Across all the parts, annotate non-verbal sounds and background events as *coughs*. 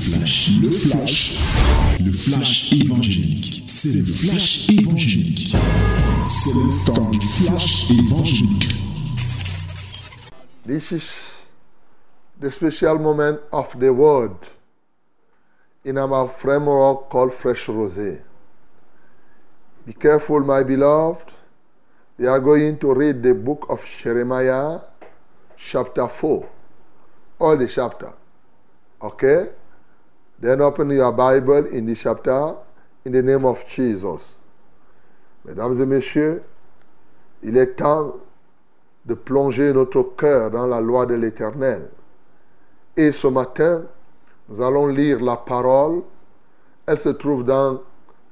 flash, le flash, le flash évangélique. C'est le flash évangélique. C'est le temps du flash évangélique. This is the special moment of the word in our framework called Fresh Rosé. Be careful, my beloved. We are going to read the book of Jeremiah, chapter 4, all the chapter. Okay? Then open your Bible in the chapter in the name of Jesus. Mesdames et messieurs, il est temps de plonger notre cœur dans la loi de l'Éternel. Et ce matin, nous allons lire la parole. Elle se trouve dans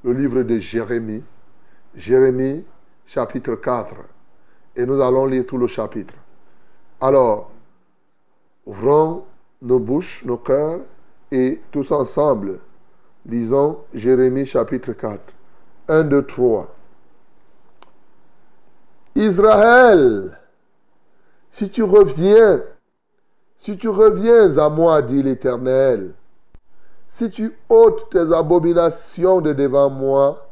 le livre de Jérémie. Jérémie, chapitre 4. Et nous allons lire tout le chapitre. Alors, ouvrons nos bouches, nos cœurs, et tous ensemble, lisons Jérémie chapitre 4. 1, 2, 3. Israël, si tu reviens, si tu reviens à moi, dit l'Éternel, si tu ôtes tes abominations de devant moi,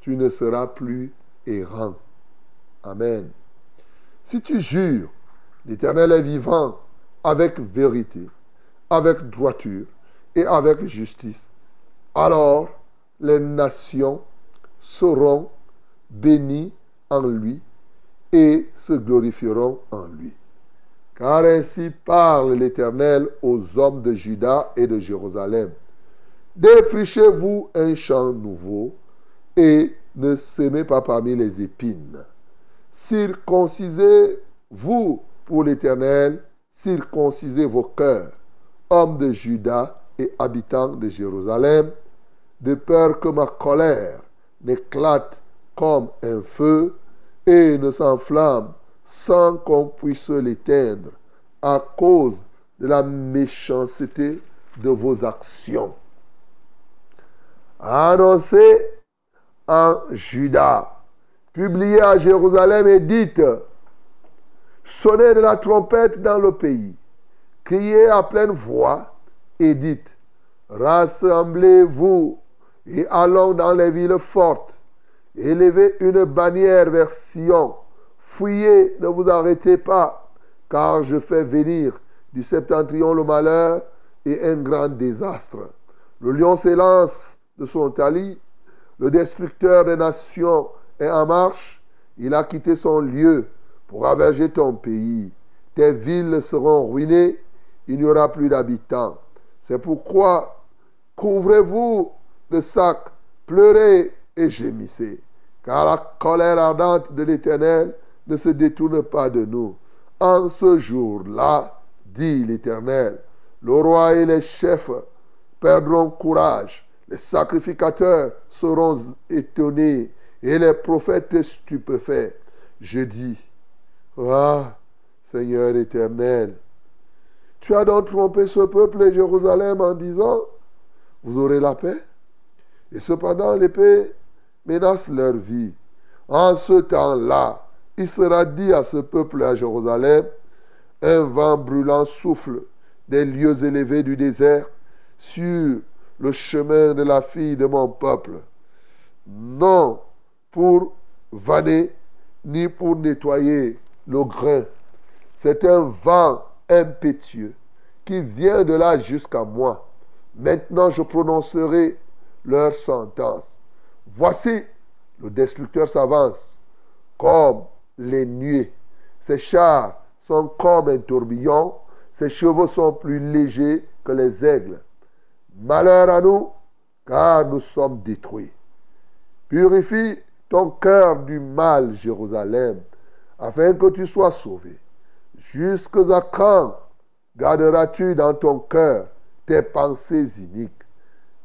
tu ne seras plus errant. Amen. Si tu jures, l'Éternel est vivant avec vérité, avec droiture et avec justice, alors les nations seront bénies en lui et se glorifieront en lui. Car ainsi parle l'Éternel aux hommes de Juda et de Jérusalem. Défrichez-vous un champ nouveau et ne semez pas parmi les épines. Circoncisez-vous pour l'Éternel, circoncisez vos cœurs, hommes de Juda et habitants de Jérusalem, de peur que ma colère n'éclate comme un feu et ne s'enflamme sans qu'on puisse l'éteindre à cause de la méchanceté de vos actions. Annoncez en Juda, publiez à Jérusalem et dites, sonnez de la trompette dans le pays, criez à pleine voix et dites, rassemblez-vous et allons dans les villes fortes, élevez une bannière vers Sion, fouillez, ne vous arrêtez pas, car je fais venir du septentrion le malheur et un grand désastre. Le lion s'élance de son talis, le destructeur des nations est en marche, il a quitté son lieu pour ravager ton pays. Tes villes seront ruinées, il n'y aura plus d'habitants. C'est pourquoi couvrez-vous de sacs, pleurez et gémissez, car la colère ardente de l'Éternel ne se détourne pas de nous. En ce jour-là, dit l'Éternel, le roi et les chefs perdront courage, les sacrificateurs seront étonnés et les prophètes stupéfaits. Je dis, ah, Seigneur éternel, tu as donc trompé ce peuple et Jérusalem en disant, vous aurez la paix? Et cependant, l'épée menace leur vie. En ce temps-là, il sera dit à ce peuple à Jérusalem, un vent brûlant souffle des lieux élevés du désert sur le chemin de la fille de mon peuple. Non pour vanner, ni pour nettoyer le grain. C'est un vent impétueux qui vient de là jusqu'à moi. Maintenant je prononcerai leur sentence. Voici, le destructeur s'avance comme les nuées. Ses chars sont comme un tourbillon, ses chevaux sont plus légers que les aigles. Malheur à nous, car nous sommes détruits. Purifie ton cœur du mal, Jérusalem, afin que tu sois sauvé. Jusqu'à quand garderas-tu dans ton cœur tes pensées iniques?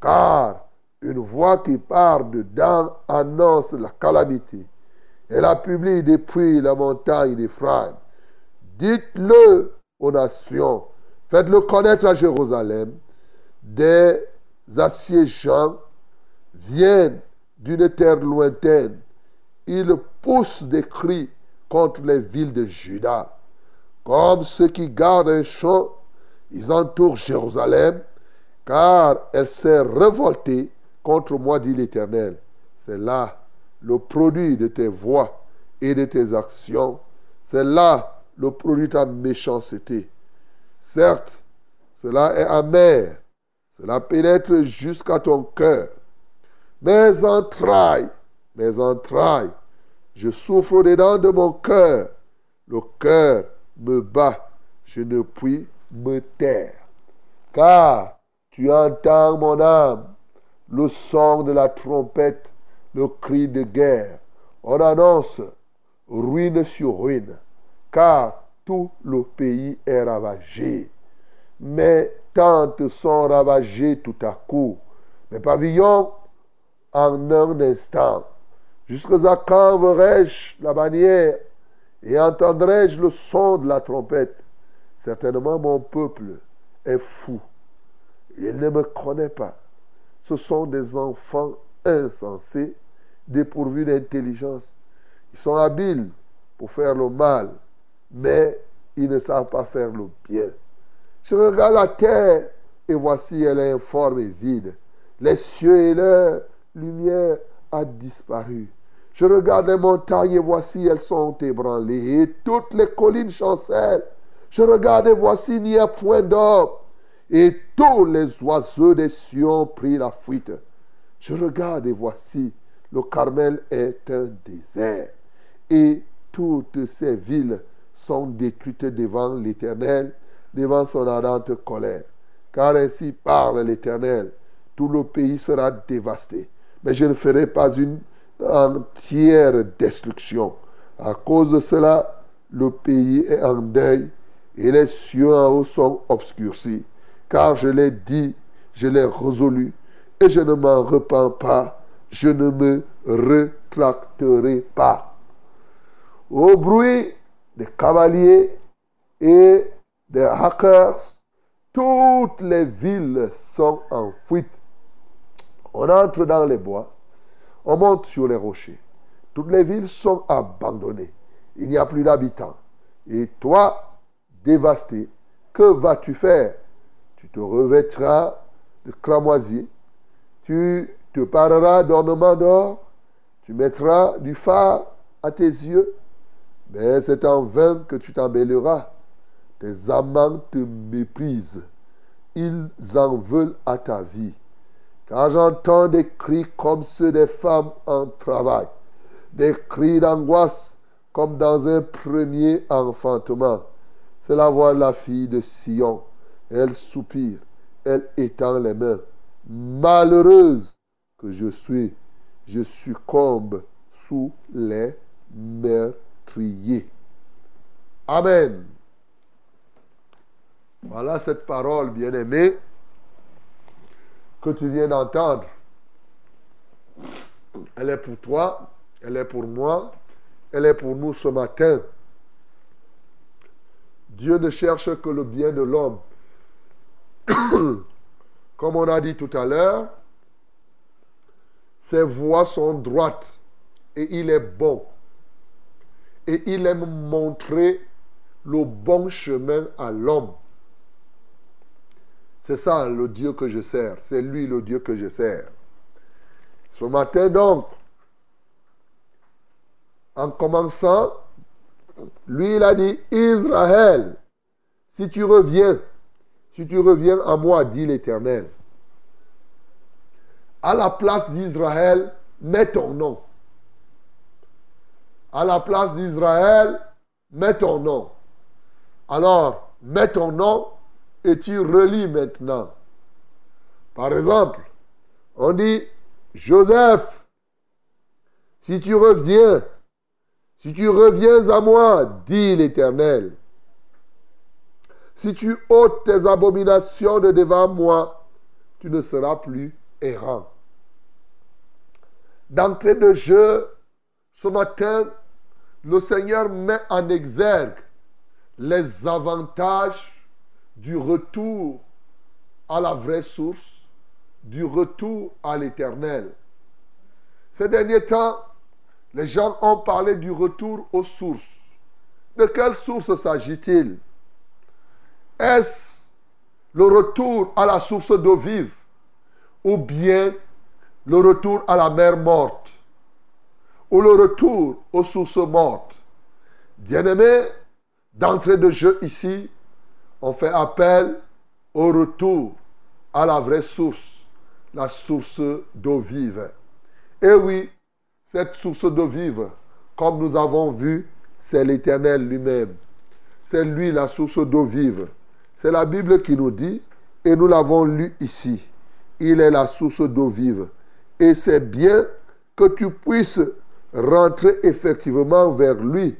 Car une voix qui part dedans annonce la calamité. Elle a publié depuis la montagne d'Ephraim. Dites-le aux nations. Faites-le connaître à Jérusalem. Des assiégeants viennent d'une terre lointaine. Ils poussent des cris contre les villes de Juda. Comme ceux qui gardent un champ, ils entourent Jérusalem, car elle s'est révoltée contre moi, dit l'Éternel. C'est là le produit de tes voix et de tes actions. C'est là le produit de ta méchanceté. Certes, cela est amer. Cela pénètre jusqu'à ton cœur. Mes entrailles, mes entrailles, je souffre dedans de mon cœur. Le cœur me bat. Je ne puis me taire. Car tu entends, mon âme, le son de la trompette, le cri de guerre. On annonce ruine sur ruine, car tout le pays est ravagé. Mes tentes sont ravagées tout à coup. Mes pavillons en un instant. Jusqu'à quand verrai-je la bannière et entendrai-je le son de la trompette Certainement mon peuple est fou. Il ne me connaît pas. Ce sont des enfants insensés, dépourvus d'intelligence. Ils sont habiles pour faire le mal, mais ils ne savent pas faire le bien. Je regarde la terre et voici elle est informe et vide. Les cieux et leur lumière a disparu. Je regarde les montagnes et voici elles sont ébranlées et toutes les collines chancellent. Je regarde et voici il n'y a point d'homme et tous les oiseaux des cieux ont pris la fuite. Je regarde et voici le Carmel est un désert et toutes ces villes sont détruites devant l'Éternel, devant son ardente colère. Car ainsi parle l'Éternel, tout le pays sera dévasté. Mais je ne ferai pas une entière destruction. À cause de cela, le pays est en deuil et les cieux en haut sont obscurcis. Car je l'ai dit, je l'ai résolu, et je ne m'en repens pas, je ne me retracterai pas. Au bruit des cavaliers et des hackers, toutes les villes sont en fuite. On entre dans les bois, on monte sur les rochers. Toutes les villes sont abandonnées. Il n'y a plus d'habitants. Et toi, dévasté, que vas-tu faire? Tu te revêtras de cramoisi, tu te pareras d'ornements d'or, tu mettras du phare à tes yeux, mais c'est en vain que tu t'embelliras. Tes amants te méprisent. Ils en veulent à ta vie. Car j'entends des cris comme ceux des femmes en travail, des cris d'angoisse comme dans un premier enfantement. C'est la voix de la fille de Sion. Elle soupire, elle étend les mains. Malheureuse que je suis, je succombe sous les meurtriers. Amen. Voilà cette parole, bien-aimée, que tu viens d'entendre. Elle est pour toi, elle est pour moi, elle est pour nous ce matin. Dieu ne cherche que le bien de l'homme. *coughs* Comme on a dit tout à l'heure, ses voies sont droites et il est bon. Et il aime montrer le bon chemin à l'homme. C'est ça le Dieu que je sers. C'est lui le Dieu que je sers. Ce matin donc, en commençant, lui il a dit, Israël, si tu reviens, si tu reviens à moi, dit l'Éternel, à la place d'Israël, mets ton nom. À la place d'Israël, mets ton nom. Alors, mets ton nom et tu relis maintenant. Par exemple, on dit, Joseph, si tu reviens, si tu reviens à moi, dit l'Éternel, si tu ôtes tes abominations de devant moi, tu ne seras plus errant. D'entrée de jeu, ce matin, le Seigneur met en exergue les avantages du retour à la vraie source, du retour à l'éternel. Ces derniers temps, les gens ont parlé du retour aux sources. De quelle source s'agit-il? Est-ce le retour à la source d'eau vive ou bien le retour à la mer morte ou le retour aux sources mortes? Bien-aimés, d'entrée de jeu ici, on fait appel au retour à la vraie source, la source d'eau vive. Et oui, cette source d'eau vive, comme nous avons vu, c'est l'Éternel lui-même. C'est lui la source d'eau vive. C'est la Bible qui nous dit, et nous l'avons lu ici. Il est la source d'eau vive. Et c'est bien que tu puisses rentrer effectivement vers lui,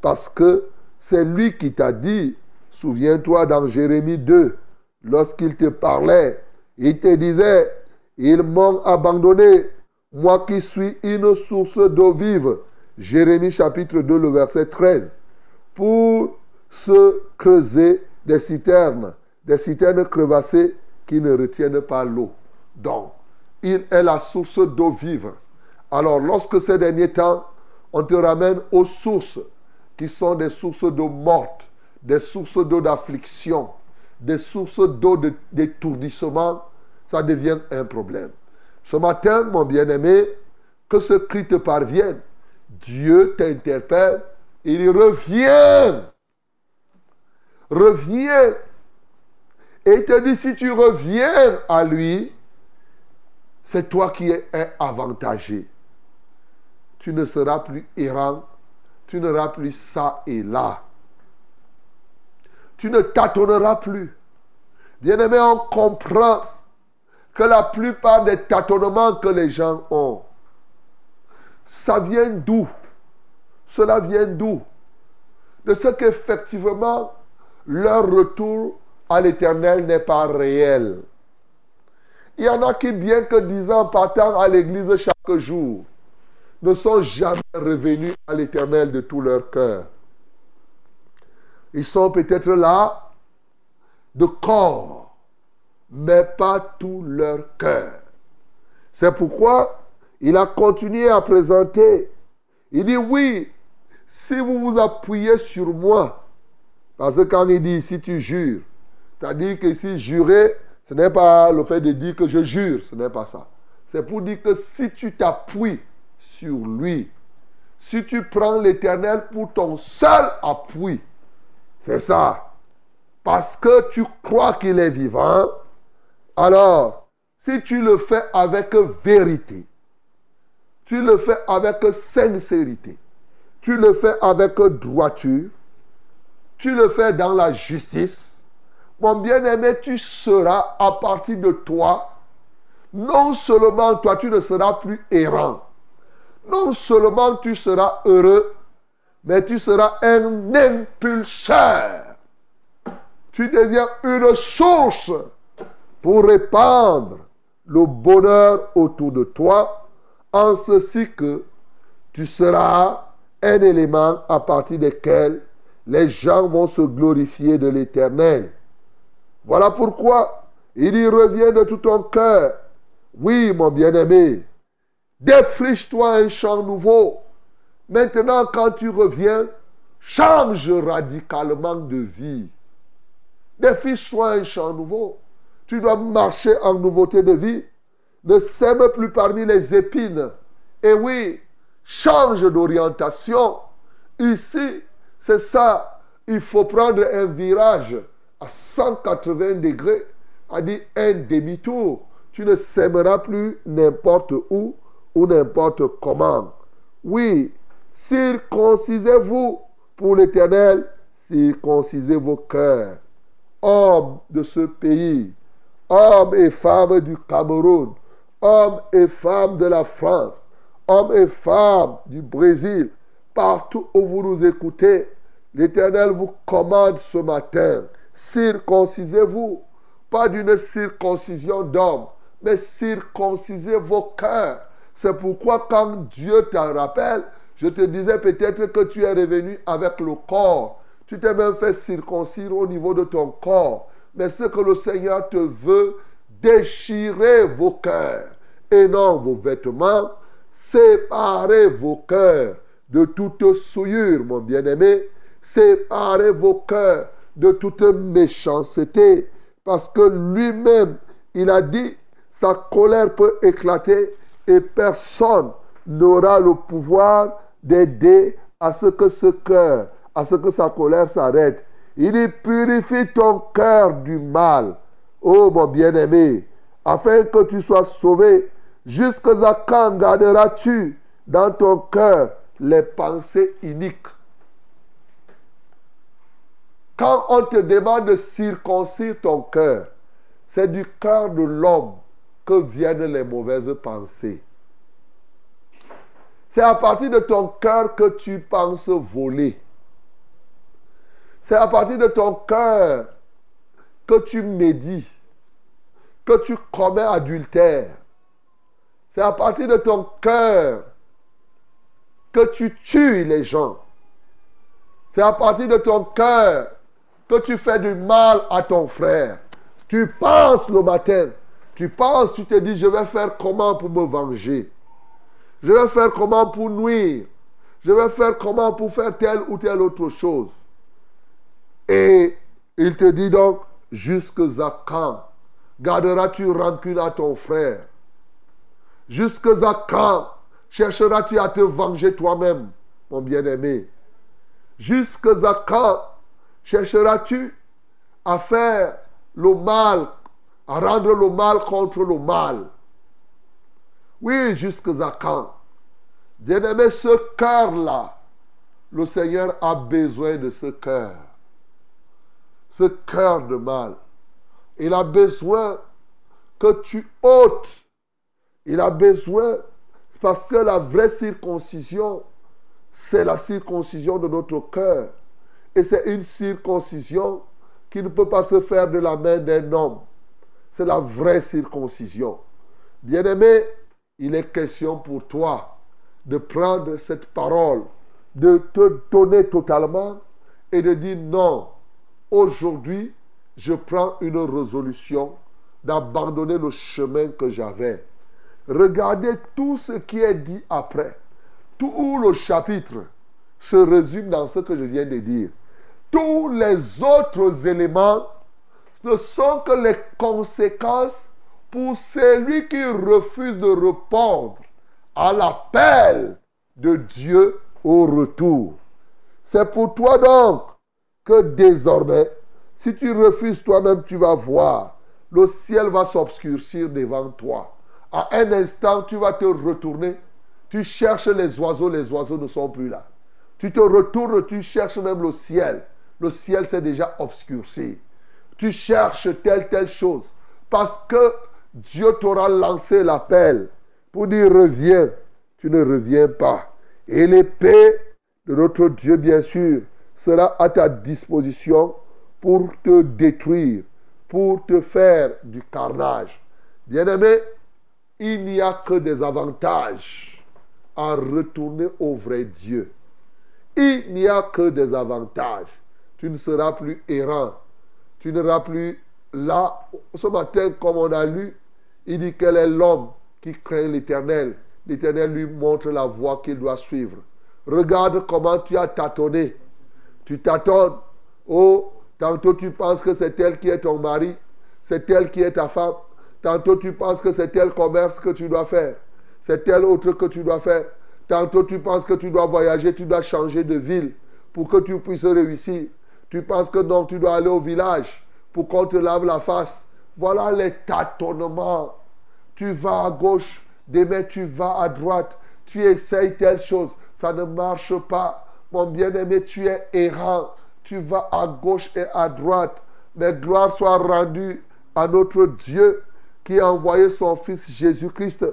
parce que c'est lui qui t'a dit, souviens-toi dans Jérémie 2, lorsqu'il te parlait, il te disait, ils m'ont abandonné, moi qui suis une source d'eau vive. Jérémie chapitre 2, le verset 13. Pour se creuser des citernes, des citernes crevassées qui ne retiennent pas l'eau. Donc, il est la source d'eau vive. Alors, lorsque ces derniers temps, on te ramène aux sources qui sont des sources d'eau morte, des sources d'eau d'affliction, des sources d'eau d'étourdissement, ça devient un problème. Ce matin, mon bien-aimé, que ce cri te parvienne. Dieu t'interpelle. Il revient. Reviens. Et il te dit, si tu reviens à lui, c'est toi qui es avantagé. Tu ne seras plus errant. Tu n'auras plus ça et là. Tu ne tâtonneras plus. Bien-aimé, on comprend que la plupart des tâtonnements que les gens ont, ça vient d'où? Cela vient d'où? De ce qu'effectivement, leur retour à l'éternel n'est pas réel. Il y en a qui, bien que disant partant à l'église chaque jour, ne sont jamais revenus à l'éternel de tout leur cœur. Ils sont peut-être là de corps, mais pas tout leur cœur. C'est pourquoi il a continué à présenter. Il dit oui, si vous vous appuyez sur moi, parce que quand il dit si tu jures, c'est-à-dire que si jurer, ce n'est pas le fait de dire que je jure, ce n'est pas ça. C'est pour dire que si tu t'appuies sur lui, si tu prends l'éternel pour ton seul appui, c'est ça. Parce que tu crois qu'il est vivant, alors, si tu le fais avec vérité, tu le fais avec sincérité, tu le fais avec droiture, tu le fais dans la justice, mon bien-aimé, tu seras à partir de toi, non seulement toi, tu ne seras plus errant, non seulement tu seras heureux, mais tu seras un impulseur. Tu deviens une source pour répandre le bonheur autour de toi, en ceci que tu seras un élément à partir desquels les gens vont se glorifier de l'éternel. Voilà pourquoi il y revient de tout ton cœur. Oui, mon bien-aimé, défriche-toi un champ nouveau. Maintenant, quand tu reviens, change radicalement de vie. Défriche-toi un champ nouveau. Tu dois marcher en nouveauté de vie. Ne sème plus parmi les épines. Et oui, change d'orientation. Ici, c'est ça. Il faut prendre un virage à 180 degrés, à dire un demi-tour. Tu ne sèmeras plus n'importe où ou n'importe comment. Oui, circoncisez-vous pour l'Éternel, circoncisez vos cœurs. Hommes de ce pays, hommes et femmes du Cameroun, hommes et femmes de la France, hommes et femmes du Brésil, partout où vous nous écoutez, l'Éternel vous commande ce matin, circoncisez-vous, pas d'une circoncision d'homme, mais circoncisez vos cœurs. C'est pourquoi quand Dieu t'en rappelle, je te disais peut-être que tu es revenu avec le corps. Tu t'es même fait circoncire au niveau de ton corps. Mais ce que le Seigneur te veut, déchirer vos cœurs et non vos vêtements. Séparez vos cœurs de toute souillure, mon bien-aimé. Séparez vos cœurs de toute méchanceté. Parce que lui-même, il a dit, sa colère peut éclater et personne n'aura le pouvoir d'aider à ce que ce cœur, à ce que sa colère s'arrête. Il dit, purifie ton cœur du mal, ô mon bien-aimé, afin que tu sois sauvé. Jusqu'à quand garderas-tu dans ton cœur les pensées iniques? Quand on te demande de circoncire ton cœur, c'est du cœur de l'homme que viennent les mauvaises pensées. C'est à partir de ton cœur que tu penses voler. C'est à partir de ton cœur que tu médis, que tu commets adultère. C'est à partir de ton cœur que tu tues les gens. C'est à partir de ton cœur que tu fais du mal à ton frère. Tu penses le matin, tu penses, tu te dis, je vais faire comment pour me venger? Je vais faire comment pour nuire? Je vais faire comment pour faire telle ou telle autre chose? Et il te dit donc, jusque à quand garderas-tu rancune à ton frère? Jusque à quand chercheras-tu à te venger toi-même, mon bien-aimé? Jusque à quand chercheras-tu à faire le mal, à rendre le mal contre le mal? Oui, jusque à quand Bien-aimé, ce cœur-là, le Seigneur a besoin de ce cœur ce cœur de mal. Il a besoin que tu ôtes. Il a besoin, parce que la vraie circoncision, c'est la circoncision de notre cœur. Et c'est une circoncision qui ne peut pas se faire de la main d'un homme. C'est la vraie circoncision. Bien-aimé, il est question pour toi de prendre cette parole, de te donner totalement et de dire non, Aujourd'hui, je prends une résolution d'abandonner le chemin que j'avais. Regardez tout ce qui est dit après. Tout le chapitre se résume dans ce que je viens de dire. Tous les autres éléments ne sont que les conséquences pour celui qui refuse de répondre à l'appel de Dieu au retour. C'est pour toi donc que désormais, si tu refuses toi-même, tu vas voir, le ciel va s'obscurcir devant toi. À un instant, tu vas te retourner. Tu cherches les oiseaux, les oiseaux ne sont plus là. Tu te retournes, tu cherches même le ciel. Le ciel s'est déjà obscurci. Tu cherches telle, telle chose. Parce que Dieu t'aura lancé l'appel pour dire reviens. Tu ne reviens pas. Et l'épée de notre Dieu, bien sûr, sera à ta disposition pour te détruire, pour te faire du carnage. Bien-aimé, il n'y a que des avantages à retourner au vrai Dieu. Il n'y a que des avantages. Tu ne seras plus errant. Tu ne seras plus là. Ce matin, comme on a lu, il dit quel est l'homme qui craint l'Éternel. L'Éternel lui montre la voie qu'il doit suivre. Regarde comment tu as tâtonné tu t'attends. Oh, tantôt tu penses que c'est elle qui est ton mari, c'est elle qui est ta femme. Tantôt tu penses que c'est tel commerce que tu dois faire, c'est tel autre que tu dois faire. Tantôt tu penses que tu dois voyager, tu dois changer de ville pour que tu puisses réussir. Tu penses que non, tu dois aller au village pour qu'on te lave la face. Voilà les tâtonnements. Tu vas à gauche, demain tu vas à droite. Tu essayes telle chose, ça ne marche pas. Mon bien-aimé, tu es errant. Tu vas à gauche et à droite. Mais gloire soit rendue à notre Dieu qui a envoyé son Fils Jésus-Christ.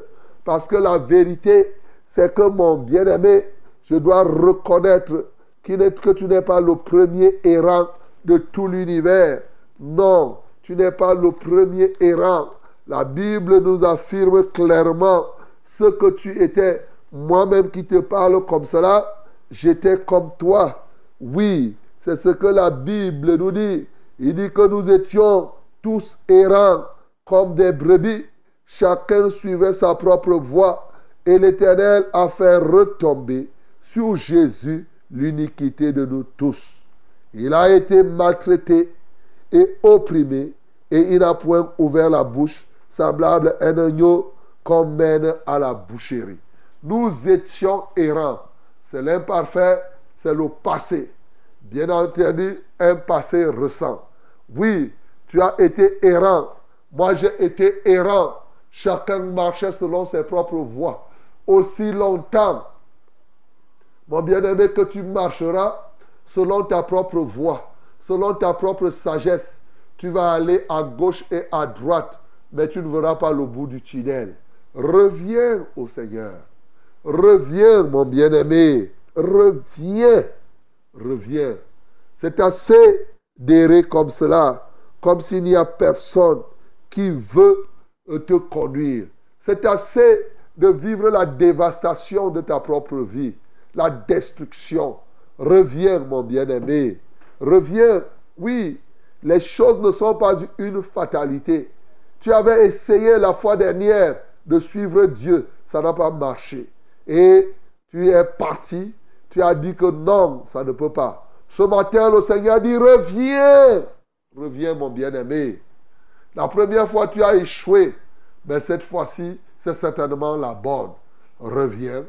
Parce que la vérité, c'est que mon bien-aimé, je dois reconnaître que tu n'es pas le premier errant de tout l'univers. Non, tu n'es pas le premier errant. La Bible nous affirme clairement ce que tu étais. Moi-même qui te parle comme cela, j'étais comme toi. Oui, c'est ce que la Bible nous dit. Il dit que nous étions tous errants comme des brebis. Chacun suivait sa propre voie. Et l'Éternel a fait retomber sur Jésus l'iniquité de nous tous. Il a été maltraité opprimé et il n'a point ouvert la bouche, semblable à un agneau qu'on mène à la boucherie. Nous étions errants. C'est l'imparfait, c'est le passé. Bien entendu, un passé récent. Oui, tu as été errant. Moi, j'ai été errant. Chacun marchait selon ses propres voies. Aussi longtemps, mon bien-aimé, que tu marcheras selon ta propre voie, selon ta propre sagesse, tu vas aller à gauche et à droite, mais tu ne verras pas le bout du tunnel. Reviens au Seigneur. Reviens, mon bien-aimé. Reviens. Reviens. C'est assez d'errer comme cela, comme s'il n'y a personne qui veut te conduire. C'est assez de vivre la dévastation de ta propre vie, la destruction. Reviens, mon bien-aimé. Reviens. Oui, les choses ne sont pas une fatalité. Tu avais essayé la fois dernière de suivre Dieu. Ça n'a pas marché. Et tu es parti. Tu as dit que non, ça ne peut pas. Ce matin, le Seigneur dit, reviens. Reviens, mon bien-aimé. La première fois, tu as échoué. Mais cette fois-ci, c'est certainement la bonne. Reviens.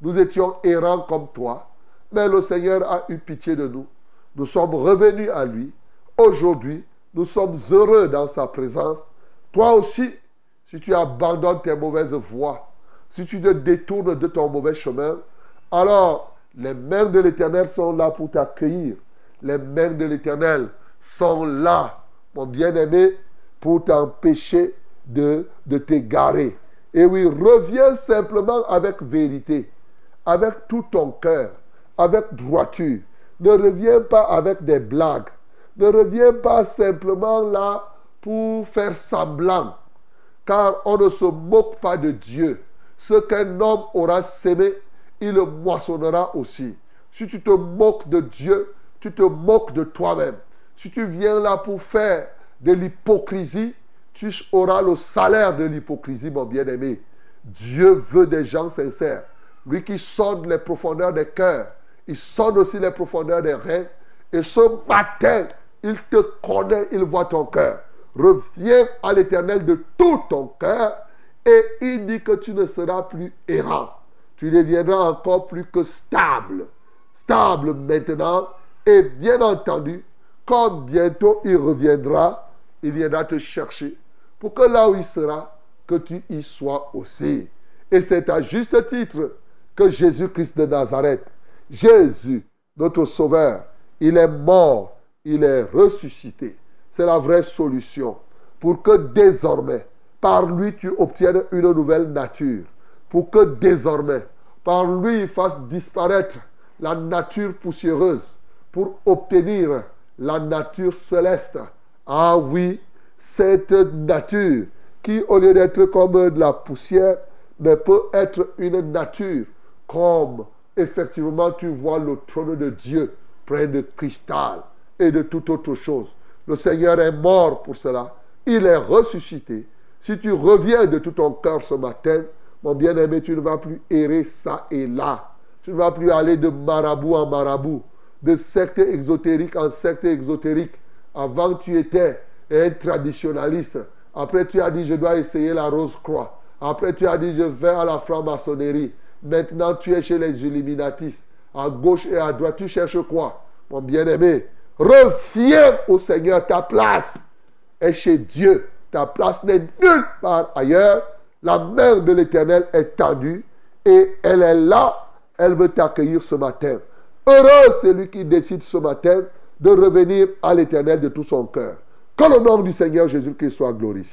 Nous étions errants comme toi. Mais le Seigneur a eu pitié de nous. Nous sommes revenus à lui. Aujourd'hui, nous sommes heureux dans sa présence. Toi aussi, si tu abandonnes tes mauvaises voies, si tu te détournes de ton mauvais chemin, alors les mains de l'Éternel sont là pour t'accueillir. Les mains de l'Éternel sont là, mon bien-aimé, pour t'empêcher de, de t'égarer. Et oui, reviens simplement avec vérité, avec tout ton cœur, avec droiture. Ne reviens pas avec des blagues. Ne reviens pas simplement là pour faire semblant. Car on ne se moque pas de Dieu. Ce qu'un homme aura sémé, il le moissonnera aussi. Si tu te moques de Dieu, tu te moques de toi-même. Si tu viens là pour faire de l'hypocrisie, tu auras le salaire de l'hypocrisie, mon bien-aimé. Dieu veut des gens sincères. Lui qui sonde les profondeurs des cœurs, il sonde aussi les profondeurs des reins. Et ce matin, il te connaît, il voit ton cœur. Reviens à l'éternel de tout ton cœur et il dit que tu ne seras plus errant. Tu deviendras encore plus que stable. Stable maintenant. Et bien entendu, quand bientôt il reviendra, il viendra te chercher pour que là où il sera, que tu y sois aussi. Et c'est à juste titre que Jésus-Christ de Nazareth, Jésus, notre Sauveur, il est mort, il est ressuscité. C'est la vraie solution pour que désormais, par lui, tu obtiennes une nouvelle nature. Pour que désormais, par lui, il fasse disparaître la nature poussiéreuse pour obtenir la nature céleste. Ah oui, cette nature qui, au lieu d'être comme de la poussière, ne peut être une nature comme effectivement tu vois le trône de Dieu plein de cristal et de toute autre chose. Le Seigneur est mort pour cela. Il est ressuscité. Si tu reviens de tout ton cœur ce matin, mon bien-aimé, tu ne vas plus errer ça et là. Tu ne vas plus aller de marabout en marabout, de secte exotérique en secte exotérique. Avant, tu étais un traditionnaliste. Après, tu as dit, je dois essayer la rose-croix. Après, tu as dit, je vais à la franc-maçonnerie. Maintenant, tu es chez les illuminatistes. À gauche et à droite, tu cherches quoi Mon bien-aimé, reviens au Seigneur. Ta place est chez Dieu. Ta place n'est nulle part ailleurs. La main de l'Éternel est tendue et elle est là. Elle veut t'accueillir ce matin. Heureux celui qui décide ce matin de revenir à l'Éternel de tout son cœur. Que le nom du Seigneur Jésus-Christ soit glorifié.